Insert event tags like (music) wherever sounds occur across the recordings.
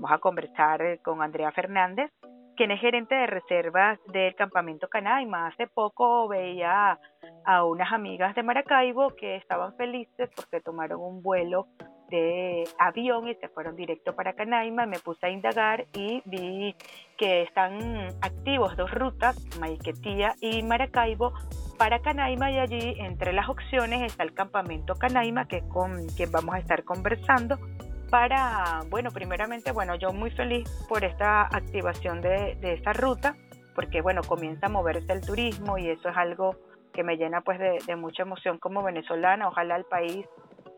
Vamos a conversar eh, con Andrea Fernández, quien es gerente de reservas del campamento Canaima. Hace poco veía a unas amigas de Maracaibo que estaban felices porque tomaron un vuelo de avión y se fueron directo para Canaima. Me puse a indagar y vi que están activos dos rutas, Maiquetía y Maracaibo, para Canaima y allí entre las opciones está el campamento Canaima, que es con quien vamos a estar conversando para, bueno, primeramente, bueno, yo muy feliz por esta activación de, esta ruta, porque, bueno, comienza a moverse el turismo y eso es algo que me llena pues de, mucha emoción como venezolana. Ojalá el país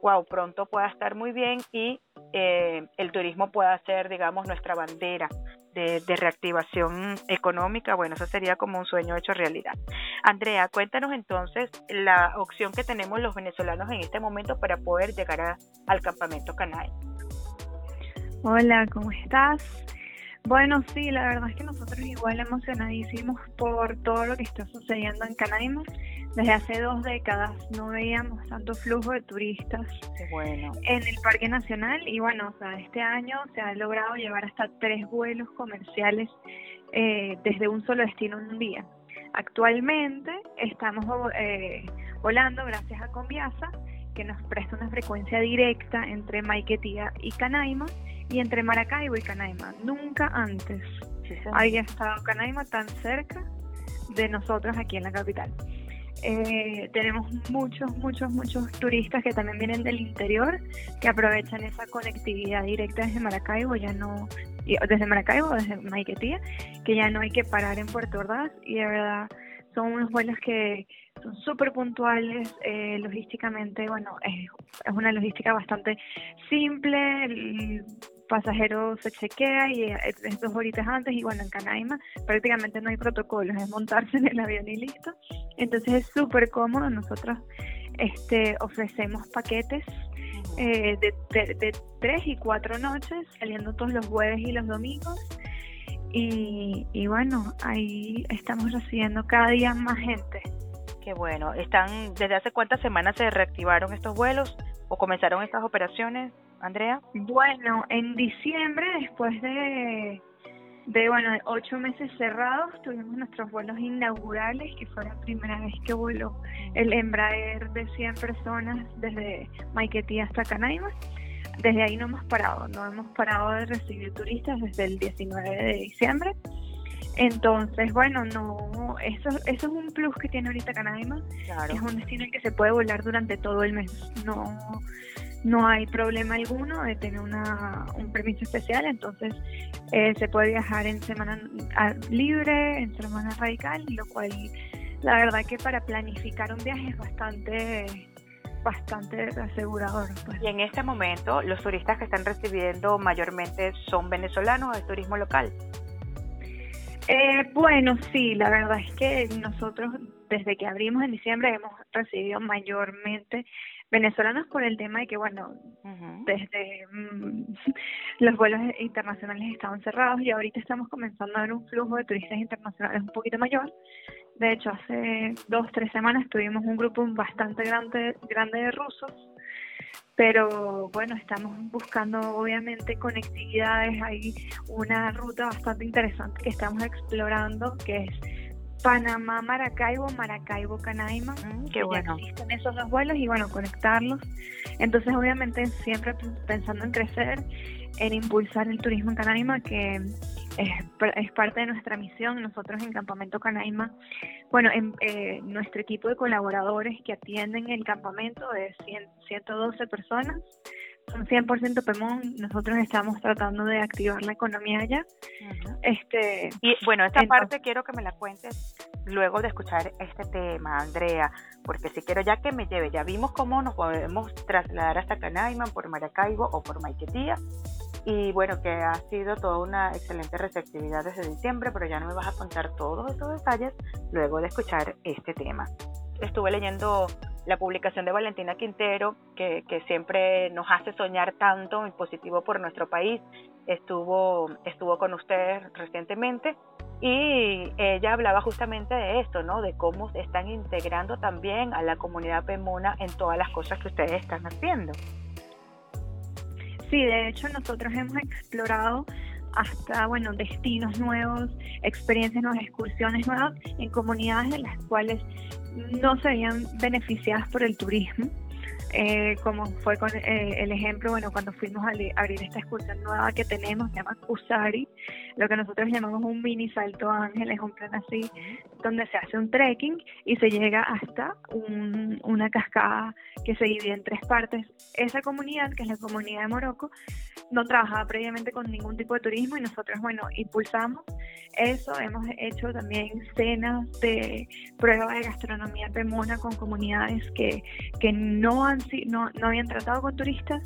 wow, pronto pueda estar muy bien y eh, el turismo pueda ser, digamos, nuestra bandera de, reactivación económica. Bueno, eso sería como un sueño hecho realidad. Andrea, cuéntanos entonces la opción que tenemos los venezolanos en este momento para poder llegar al campamento Canal. Hola, ¿cómo estás? Bueno, sí, la verdad es que nosotros igual emocionadísimos por todo lo que está sucediendo en Canaima. Desde hace dos décadas no veíamos tanto flujo de turistas bueno. en el Parque Nacional y bueno, o sea, este año se ha logrado llevar hasta tres vuelos comerciales eh, desde un solo destino en un día. Actualmente estamos eh, volando gracias a Conviasa, que nos presta una frecuencia directa entre Maiquetía y Canaima y entre Maracaibo y Canaima. Nunca antes había estado Canaima tan cerca de nosotros aquí en la capital. Eh, tenemos muchos, muchos, muchos turistas que también vienen del interior que aprovechan esa conectividad directa desde Maracaibo, ya no, desde Maracaibo, desde Maiquetía, que ya no hay que parar en Puerto Ordaz y de verdad son unos vuelos que son súper puntuales, eh, logísticamente, bueno, es, es, una logística bastante simple, el pasajero se chequea y es dos horitas antes y bueno, en Canaima prácticamente no hay protocolos, es montarse en el avión y listo. Entonces es súper cómodo, nosotros este, ofrecemos paquetes eh, de, de, tres y cuatro noches, saliendo todos los jueves y los domingos. Y, y bueno, ahí estamos recibiendo cada día más gente. Qué bueno. ¿Están desde hace cuántas semanas se reactivaron estos vuelos o comenzaron estas operaciones, Andrea? Bueno, en diciembre, después de, de bueno, ocho meses cerrados, tuvimos nuestros vuelos inaugurales, que fue la primera vez que voló el Embraer de 100 personas desde Maiquetía hasta Canaima. Desde ahí no hemos parado, no hemos parado de recibir turistas desde el 19 de diciembre. Entonces, bueno, no, eso, eso es un plus que tiene ahorita Canaima. Es un destino en que se puede volar durante todo el mes. No, no hay problema alguno de tener una, un permiso especial, entonces eh, se puede viajar en semana libre, en semana radical, lo cual la verdad que para planificar un viaje es bastante bastante asegurador. Pues. Y en este momento, los turistas que están recibiendo mayormente son venezolanos o de turismo local. Eh, bueno, sí, la verdad es que nosotros desde que abrimos en diciembre hemos recibido mayormente venezolanos por el tema de que, bueno, desde mm, los vuelos internacionales estaban cerrados y ahorita estamos comenzando a ver un flujo de turistas internacionales un poquito mayor. De hecho, hace dos, tres semanas tuvimos un grupo bastante grande, grande de rusos pero bueno, estamos buscando obviamente conectividades, hay una ruta bastante interesante que estamos explorando que es Panamá, Maracaibo, Maracaibo, Canaima, mm, que bueno. existen esos dos vuelos y bueno, conectarlos. Entonces, obviamente, siempre pensando en crecer, en impulsar el turismo en Canaima, que es, es parte de nuestra misión. Nosotros en Campamento Canaima, bueno, en, eh, nuestro equipo de colaboradores que atienden el campamento de 112 personas, son 100% Pemón, nosotros estamos tratando de activar la economía allá. este Y bueno, esta parte quiero que me la cuentes luego de escuchar este tema, Andrea, porque si quiero ya que me lleve, ya vimos cómo nos podemos trasladar hasta Canaima por Maracaibo o por Maiquetía, y bueno, que ha sido toda una excelente receptividad desde diciembre, pero ya no me vas a contar todos esos detalles luego de escuchar este tema. Estuve leyendo la publicación de Valentina Quintero, que, que siempre nos hace soñar tanto en positivo por nuestro país. Estuvo, estuvo con ustedes recientemente y ella hablaba justamente de esto, ¿no? De cómo están integrando también a la comunidad Pemona en todas las cosas que ustedes están haciendo. Sí, de hecho nosotros hemos explorado hasta, bueno, destinos nuevos, experiencias nuevas, excursiones nuevas en comunidades en las cuales no se veían beneficiadas por el turismo eh, como fue con eh, el ejemplo, bueno, cuando fuimos a abrir esta excursión nueva que tenemos, se llama Kusari, lo que nosotros llamamos un mini salto ángel, es un plan así, donde se hace un trekking y se llega hasta un, una cascada que se divide en tres partes. Esa comunidad, que es la comunidad de Morocco, no trabajaba previamente con ningún tipo de turismo y nosotros, bueno, impulsamos eso. Hemos hecho también cenas de prueba de gastronomía remona con comunidades que, que no, han, no, no habían tratado con turistas.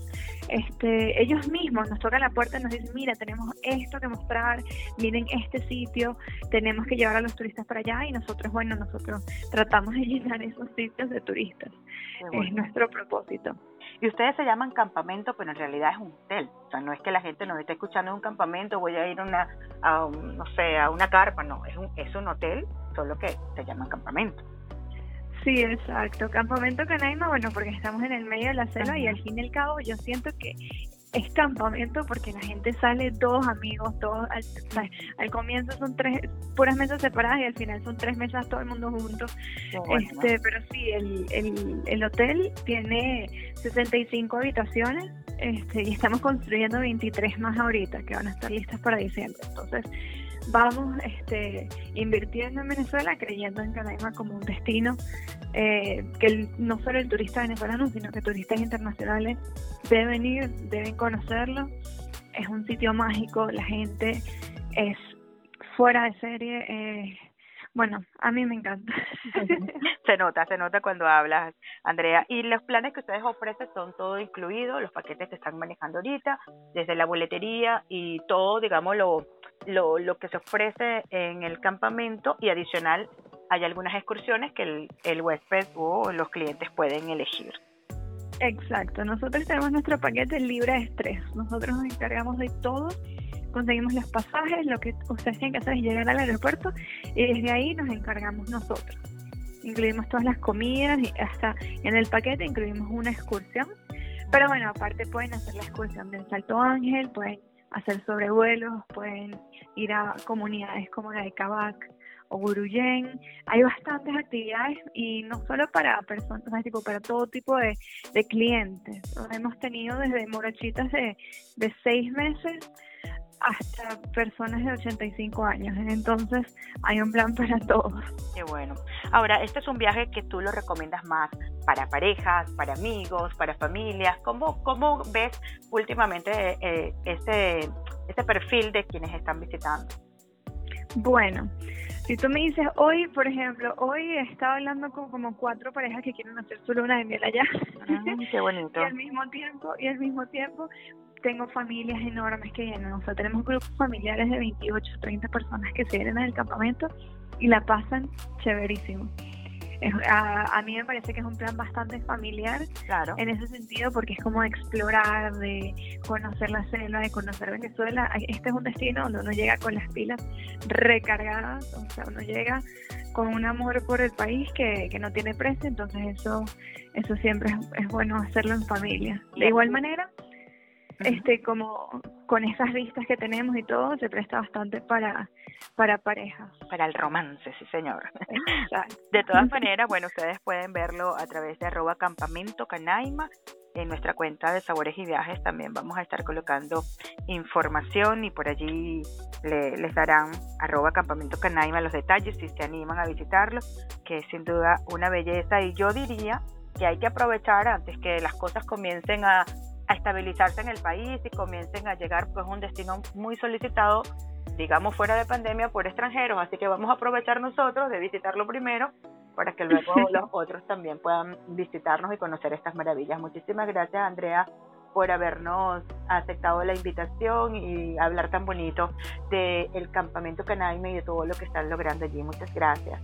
Este, ellos mismos nos tocan la puerta y nos dicen, mira, tenemos esto que mostrar, miren este sitio, tenemos que llevar a los turistas para allá y nosotros, bueno, nosotros tratamos de llenar esos sitios de turistas. Es nuestro propósito. Y ustedes se llaman campamento, pero en realidad es un hotel. O sea, no es que la gente nos esté escuchando en un campamento, voy a ir una, a no sé, a una carpa, no, es un, es un hotel, solo que se llama campamento. Sí, exacto. Campamento Canaima, bueno, porque estamos en el medio de la selva y al fin y al cabo yo siento que es campamento porque la gente sale dos amigos, todos al, comienzo son tres puras mesas separadas y al final son tres mesas todo el mundo juntos. este, pero sí, el, el, el hotel tiene 65 habitaciones este, y estamos construyendo 23 más ahorita que van a estar listas para diciembre. Entonces, vamos este, invirtiendo en Venezuela, creyendo en Canaima como un destino eh, que no solo el turista venezolano, sino que turistas internacionales deben ir, deben conocerlo. Es un sitio mágico, la gente es fuera de serie. Eh, bueno, a mí me encanta. (laughs) se nota, se nota cuando hablas, Andrea. Y los planes que ustedes ofrecen son todo incluido, los paquetes que están manejando ahorita, desde la boletería y todo, digamos, lo, lo, que se ofrece en el campamento y adicional hay algunas excursiones que el, el huésped o los clientes pueden elegir. Exacto, nosotros tenemos nuestro paquete libre de estrés, nosotros nos encargamos de todo, conseguimos los pasajes, lo que ustedes tienen que hacer es llegar al aeropuerto y desde ahí nos encargamos nosotros. Incluimos todas las comidas y hasta en el paquete incluimos una excursión, pero bueno, aparte pueden hacer la excursión del Salto Ángel, pueden hacer sobrevuelos, pueden ir a comunidades como la de Cabac o Guruyen. Hay bastantes actividades y no solo para personas, tipo para todo tipo de, clientes. hemos tenido desde morochitas de, de seis meses hasta personas de 85 años. Entonces hay un plan para todos. Qué bueno. Ahora, este es un viaje que tú lo recomiendas más para parejas, para amigos, para familias. ¿Cómo, cómo ves últimamente eh, ese, ese perfil de quienes están visitando? Bueno, si tú me dices hoy, por ejemplo, hoy estaba hablando con como cuatro parejas que quieren hacer su luna de miel allá. Ah, qué bonito. (laughs) y al mismo tiempo, y al mismo tiempo tengo familias enormes que vienen, o sea, tenemos grupos familiares de 28, 30 personas que se vienen al campamento y la pasan chéverísimo. a, mí me parece que es un plan bastante familiar claro. en ese sentido porque es como explorar, de conocer la selva, de conocer Venezuela. Este es un destino donde uno llega con las pilas recargadas, o sea, uno llega con un amor por el país que, que no tiene precio, entonces eso, eso siempre es, es bueno hacerlo en familia. De igual manera, este como con esas vistas que tenemos y todo se presta bastante para para parejas para el romance sí señor. De todas maneras bueno ustedes pueden verlo a través de arroba campamento canaima. En nuestra cuenta de sabores y viajes también vamos a estar colocando información y por allí les darán arroba campamento canaima los detalles si se animan a visitarlo que es sin duda una belleza. Y yo diría que hay que aprovechar antes que las cosas comiencen a a estabilizarse en el país y comiencen a llegar pues un destino muy solicitado digamos fuera de pandemia por extranjeros. Así que vamos a aprovechar nosotros de visitarlo primero para que luego (laughs) los otros también puedan visitarnos y conocer estas maravillas. Muchísimas gracias Andrea por habernos aceptado la invitación y hablar tan bonito del campamento Canaime y de todo lo que están logrando allí. Muchas gracias